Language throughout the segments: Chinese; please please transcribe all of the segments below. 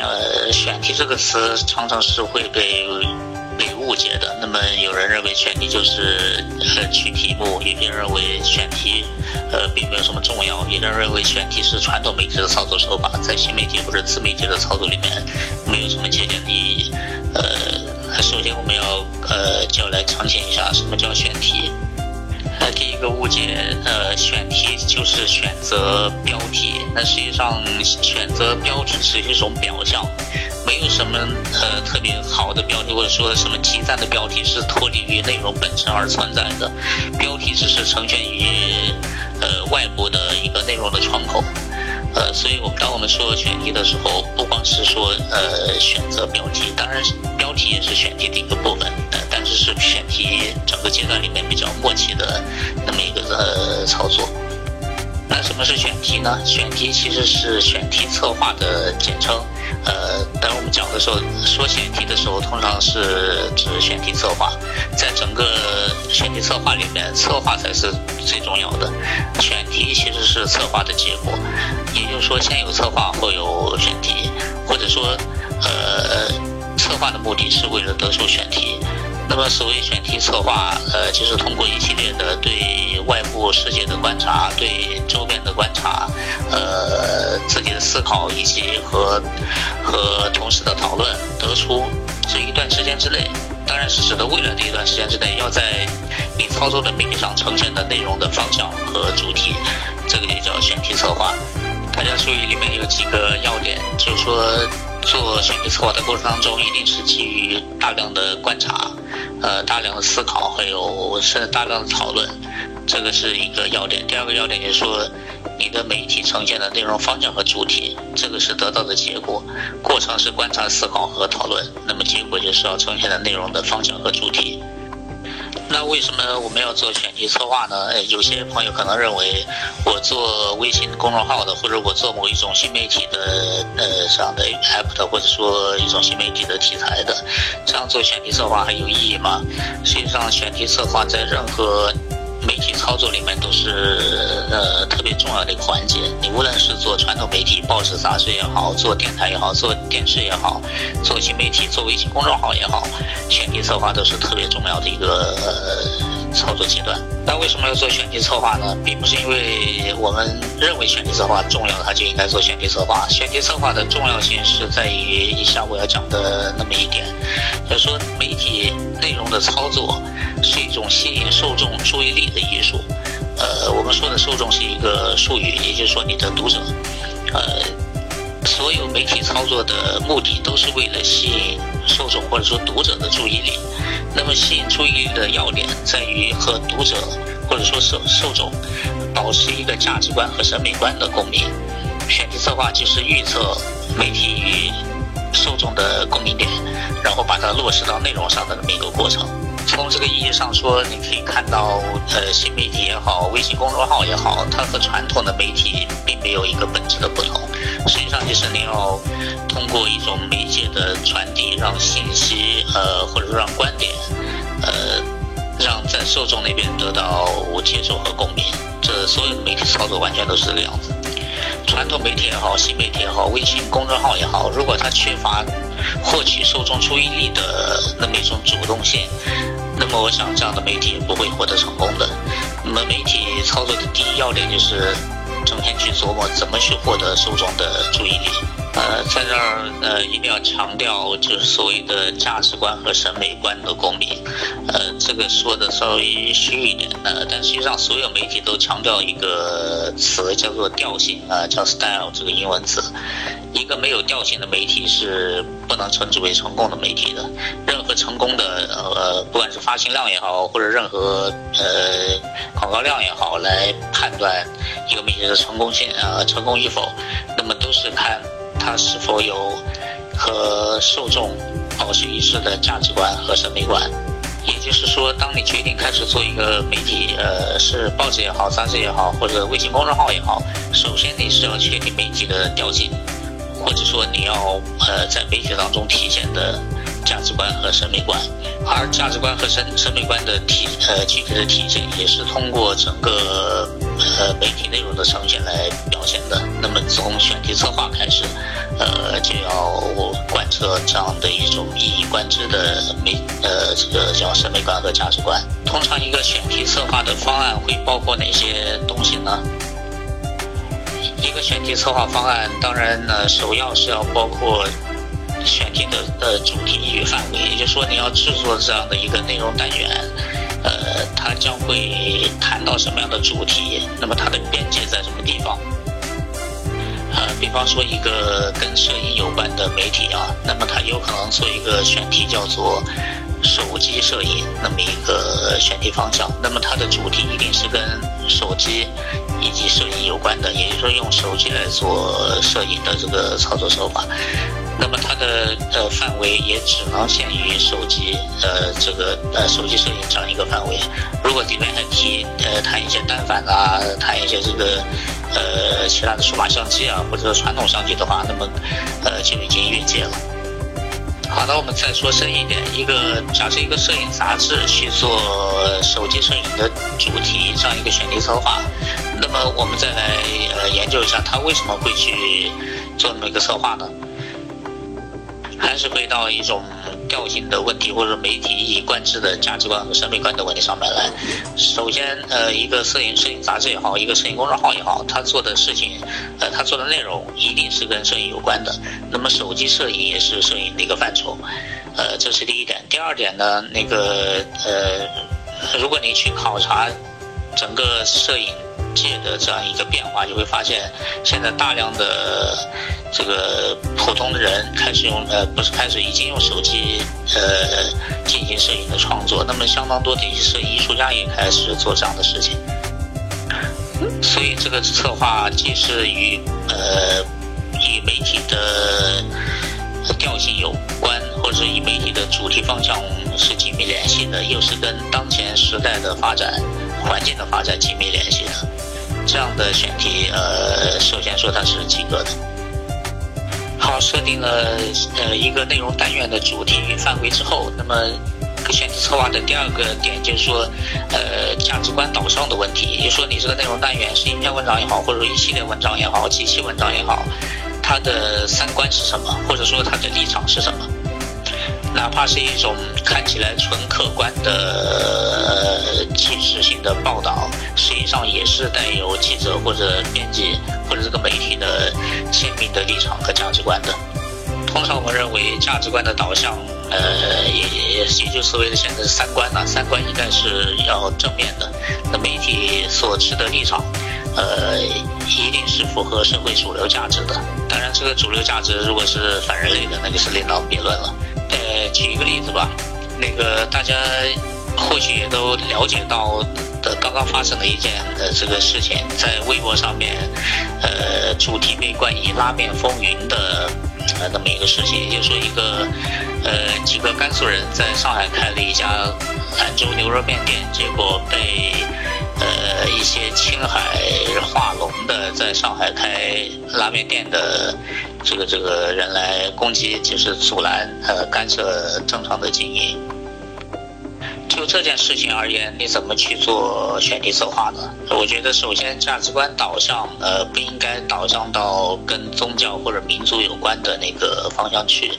呃，选题这个词常常是会被被误解的。那么，有人认为选题就是呃取题目，有些人认为选题呃并没有什么重要，有人认为选题是传统媒体的操作手法，在新媒体或者自媒体的操作里面没有什么借鉴的意义。呃，首先我们要呃就来澄清一下什么叫选题。那第一个误解，呃，选题就是选择标题。那实际上，选择标题是一种表象，没有什么呃特别好的标题，或者说什么极赞的标题是脱离于内容本身而存在的。标题只是呈现于呃外部的一个内容的窗口。呃，所以我们当我们说选题的时候，不光是说呃选择标题，当然标题也是选题的一个部分，呃，但是是选题整个阶段里面比较默契的那么一个呃操作。什么是选题呢？选题其实是选题策划的简称。呃，当我们讲的时候，说选题的时候，通常是指选题策划。在整个选题策划里面，策划才是最重要的。选题其实是策划的结果，也就是说，先有策划后有选题，或者说，呃，策划的目的是为了得出选题。那么，所谓选题策划，呃，就是通过一系列的对世界的观察，对周边的观察，呃，自己的思考，以及和和同事的讨论，得出这一段时间之内，当然是指的未来的一段时间之内，要在你操作的媒体上呈现的内容的方向和主题，这个就叫选题策划。大家注意，里面有几个要点，就是说。做选题策划的过程当中，一定是基于大量的观察，呃，大量的思考，还有是大量的讨论，这个是一个要点。第二个要点就是说，你的媒体呈现的内容方向和主题，这个是得到的结果。过程是观察、思考和讨论，那么结果就是要呈现的内容的方向和主题。那为什么我们要做选题策划呢？有些朋友可能认为，我做微信公众号的，或者我做某一种新媒体的呃这样的 app 的，或者说一种新媒体的题材的，这样做选题策划还有意义吗？实际上，选题策划在任何。媒体操作里面都是呃特别重要的一个环节。你无论是做传统媒体、报纸、杂志也好，做电台也好，做电视也好，做新媒体、做微信公众号也好，选题策划都是特别重要的一个操作阶段。那为什么要做选题策划呢？并不是因为我们认为选题策划重要，它就应该做选题策划。选题策划的重要性是在于以下我要讲的那么一点，就是说媒体内容的操作。是一种吸引受众注意力的艺术，呃，我们说的受众是一个术语，也就是说你的读者，呃，所有媒体操作的目的都是为了吸引受众或者说读者的注意力。那么吸引注意力的要点在于和读者或者说受受众保持一个价值观和审美观的共鸣。选题策划就是预测媒体与落实到内容上的这么一个过程。从这个意义上说，你可以看到，呃，新媒体也好，微信公众号也好，它和传统的媒体并没有一个本质的不同。实际上，就是你要通过一种媒介的传递，让信息，呃，或者说让观点，呃，让在受众那边得到接受和共鸣。这所有的媒体操作完全都是这个样子。传统媒体也好，新媒体也好，微信公众号也好，如果它缺乏获取受众注意力的那么一种主动性，那么我想这样的媒体不会获得成功的。那么媒体操作的第一要点就是整天去琢磨怎么去获得受众的注意力。呃，在这儿呃一定要强调，就是所谓的价值观和审美观的共鸣。呃，这个说的稍微虚一点，呃，但实际上所有媒体都强调一个词叫做调性啊，叫 style 这个英文词。一个没有调性的媒体是不能称之为成功的媒体的。任何成功的呃，不管是发行量也好，或者任何呃广告量也好，来判断一个媒体的成功性啊，成功与否，那么都是看。它是否有和受众保持一致的价值观和审美观。也就是说，当你决定开始做一个媒体，呃，是报纸也好，杂志也好，或者微信公众号也好，首先你是要确定媒体的调性，或者说你要呃在媒体当中体现的价值观和审美观。而价值观和审审美观的体呃具体的体现，也是通过整个呃媒体内容的呈现来表现的。那么从选题策划开始，呃就要贯彻这样的一种一以贯之的媒呃这个叫审美观和价值观。通常一个选题策划的方案会包括哪些东西呢？一个选题策划方案，当然呢首要是要包括。选题的呃主题与范围，也就是说你要制作这样的一个内容单元，呃，它将会谈到什么样的主题？那么它的边界在什么地方？呃，比方说一个跟摄影有关的媒体啊，那么它有可能做一个选题叫做手机摄影那么一个选题方向，那么它的主题一定是跟手机以及摄影有关的，也就是说用手机来做摄影的这个操作手法。那么它的呃范围也只能限于手机呃这个呃手机摄影这样一个范围。如果里面还提呃谈一些单反啊，谈一些这个呃其他的数码相机啊，或者说传统相机的话，那么呃就已经越界了。好，的我们再说深一点，一个假设一个摄影杂志去做手机摄影的主题这样一个选题策划，那么我们再来呃研究一下，他为什么会去做那么一个策划呢？还是回到一种调性的问题，或者媒体一以贯之的价值观和审美观的问题上面来。首先，呃，一个摄影摄影杂志也好，一个摄影公众号也好，他做的事情，呃，他做的内容一定是跟摄影有关的。那么，手机摄影也是摄影的一个范畴，呃，这是第一点。第二点呢，那个呃，如果你去考察整个摄影界的这样一个变化，就会发现现在大量的。这个普通的人开始用呃，不是开始已经用手机呃进行摄影的创作，那么相当多的一些摄影艺术家也开始做这样的事情。所以这个策划既是与呃与媒体的调性有关，或者与媒体的主题方向是紧密联系的，又是跟当前时代的发展环境的发展紧密联系的，这样的选题呃，首先说它是及格的。好，设定了呃一个内容单元的主题与范围之后，那么选题策划的第二个点就是说，呃价值观导向的问题，也就是说你这个内容单元是一篇文章也好，或者一系列文章也好，几期文章也好，它的三观是什么，或者说它的立场是什么？哪怕是一种看起来纯客观的纪实性的报道，实际上也是带有记者或者编辑或者这个媒体的鲜明的立场和价值观的。通常我们认为价值观的导向，呃，也也也就所谓的现在三观了。三观应该是要正面的。那媒体所持的立场，呃，一定是符合社会主流价值的。当然，这个主流价值如果是反人类的，那就是另当别论了。举一个例子吧，那个大家或许也都了解到的，刚刚发生的一件呃这个事情，在微博上面，呃，主题被冠以“拉面风云”的呃那么一个事情，也就是说一个呃几个甘肃人在上海开了一家兰州牛肉面店，结果被呃一些青海化龙的在上海开拉面店的。这个这个人来攻击，就是阻拦呃干涉正常的经营。就这件事情而言，你怎么去做选题策划呢？我觉得首先价值观导向，呃，不应该导向到跟宗教或者民族有关的那个方向去。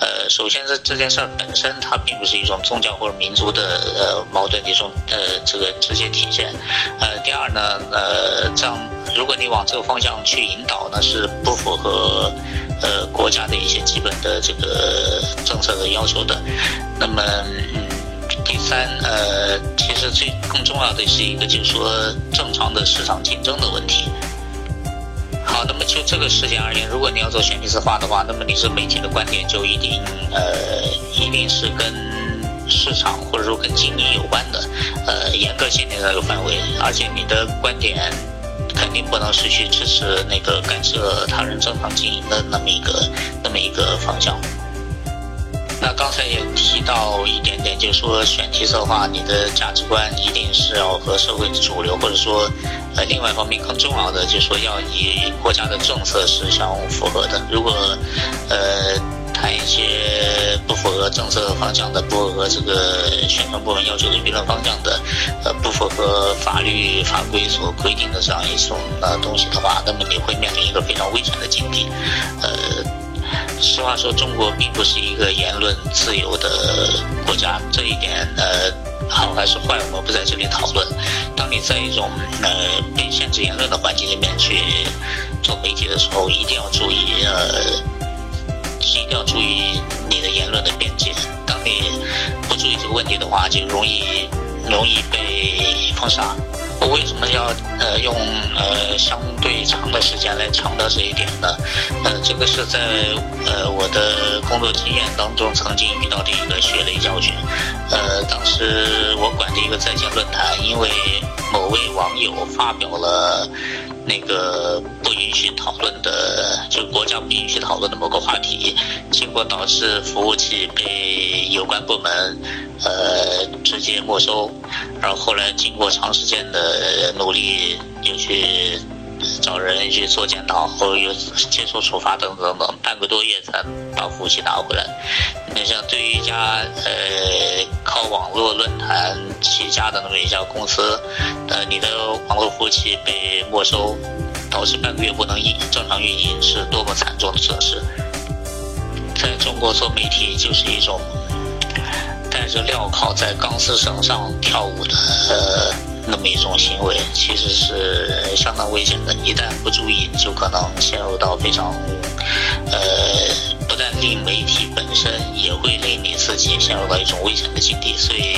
呃，首先这这件事儿本身它并不是一种宗教或者民族的呃矛盾的一种呃这个直接体现。呃，第二呢，呃，这样如果你往这个方向去引导，那是不符合呃国家的一些基本的这个政策的要求的。那么，嗯。第三，呃，其实最更重要的是一个，就是说正常的市场竞争的问题。好，那么就这个事件而言，如果你要做选题策划的话，那么你是媒体的观点就一定，呃，一定是跟市场或者说跟经营有关的，呃，严格限定在这个范围，而且你的观点肯定不能是去支持那个干涉他人正常经营的那么一个那么一个方向。那刚才也提到一点点，就是说选题策划，你的价值观一定是要和社会主流，或者说，呃，另外一方面更重要的，就是说要与国家的政策是相符合的。如果，呃，谈一些不符合政策方向的，不符合这个宣传部门要求的舆论方向的，呃，不符合法律法规所规定的这样一种呃东西的话，那么你会面临一个非常危险的境地，呃。实话说，中国并不是一个言论自由的国家，这一点呃，好还是坏，我们不在这里讨论。当你在一种呃被限制言论的环境里面去做媒体的时候，一定要注意呃，一定要注意你的言论的边界。当你不注意这个问题的话，就容易容易被封杀。我为什么要呃用呃相对长的时间来强调这一点呢？呃，这个是在呃我的工作经验当中曾经遇到的一个血泪教训。呃，当时我管的一个在线论坛，因为某位网友发表了那个不允许讨论的，就国家不允许讨论的某个话题，结果导致服务器被有关部门呃直接没收。然后后来经过长时间的努力，又去找人去做检讨，后又接受处罚等等等，半个多月才把服务器拿回来。你像对于一家呃靠网络论坛起家的那么一家公司，呃，你的网络服务器被没收，导致半个月不能运正常运营，是多么惨重的损失。在中国做媒体就是一种。带着镣铐在钢丝绳上跳舞的呃那么一种行为，其实是相当危险的。一旦不注意，就可能陷入到非常呃，不但令媒体本身，也会令你自己陷入到一种危险的境地。所以，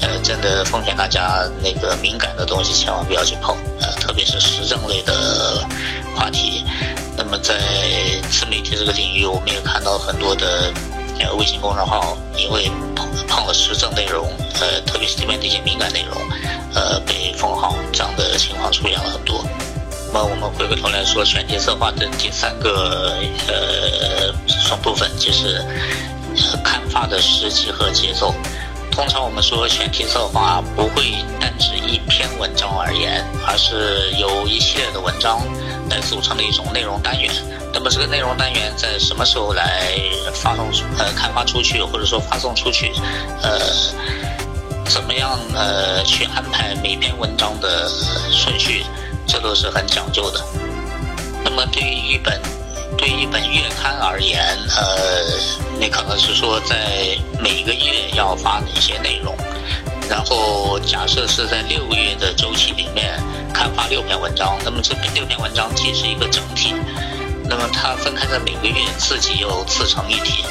呃，真的奉劝大家，那个敏感的东西千万不要去碰，呃，特别是时政类的话题。那么，在自媒体这个领域，我们也看到很多的。呃，微信公众号因为碰碰了时政内容，呃，特别是里面的一些敏感内容，呃，被封号，这样的情况出现了很多。那么我们回过头来说，选题策划的第三个呃组成部分就是刊发的时机和节奏。通常我们说选题策划不会单指一篇文章而言，而是由一系列的文章来组成的一种内容单元。那么这个内容单元在什么时候来发送呃刊发出去，或者说发送出去，呃，怎么样呃去安排每篇文章的顺序，这都是很讲究的。那么对于一本对于一本月刊而言，呃，你可能是说在每个月要发哪些内容，然后假设是在六个月的周期里面刊发六篇文章，那么这六篇文章既是一个整体。那么它分开在每个月，自己又自成一体。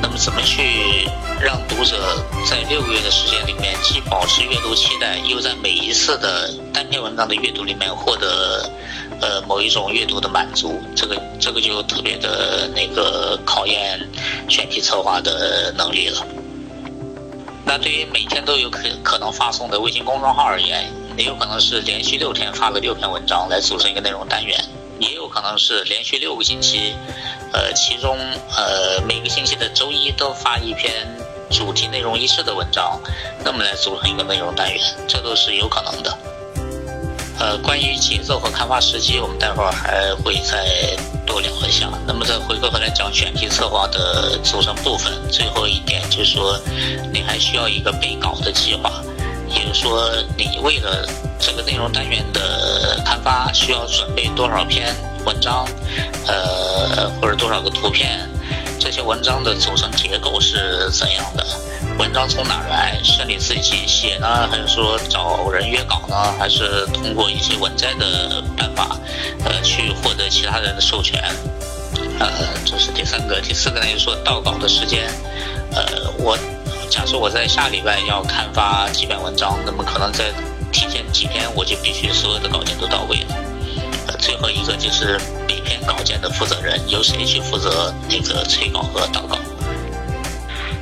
那么怎么去让读者在六个月的时间里面，既保持阅读期待，又在每一次的单篇文章的阅读里面获得呃某一种阅读的满足？这个这个就特别的那个考验选题策划的能力了。那对于每天都有可可能发送的微信公众号而言，也有可能是连续六天发个六篇文章来组成一个内容单元。也有可能是连续六个星期，呃，其中呃每个星期的周一都发一篇主题内容一致的文章，那么来组成一个内容单元，这都是有可能的。呃，关于节奏和刊发时机，我们待会儿还会再多聊一下。那么再回过头来讲选题策划的组成部分，最后一点就是说，你还需要一个备稿的计划。也就是说，你为了这个内容单元的刊发，需要准备多少篇文章，呃，或者多少个图片？这些文章的组成结构是怎样的？文章从哪来？是你自己写呢，还是说找人约稿呢？还是通过一些文摘的办法，呃，去获得其他人的授权？呃，这是第三个。第四个呢，就是说到稿的时间，呃，我。假设我在下礼拜要刊发几篇文章，那么可能在提前几天我就必须所有的稿件都到位了。最后一个就是每篇稿件的负责人由谁去负责那个催稿和导稿。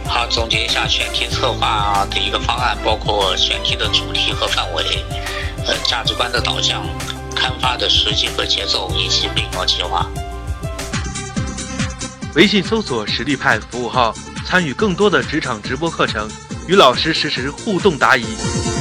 好，总结一下选题策划的一个方案，包括选题的主题和范围，呃，价值观的导向，刊发的时机和节奏一起并诺计划。微信搜索“实力派”服务号，参与更多的职场直播课程，与老师实时互动答疑。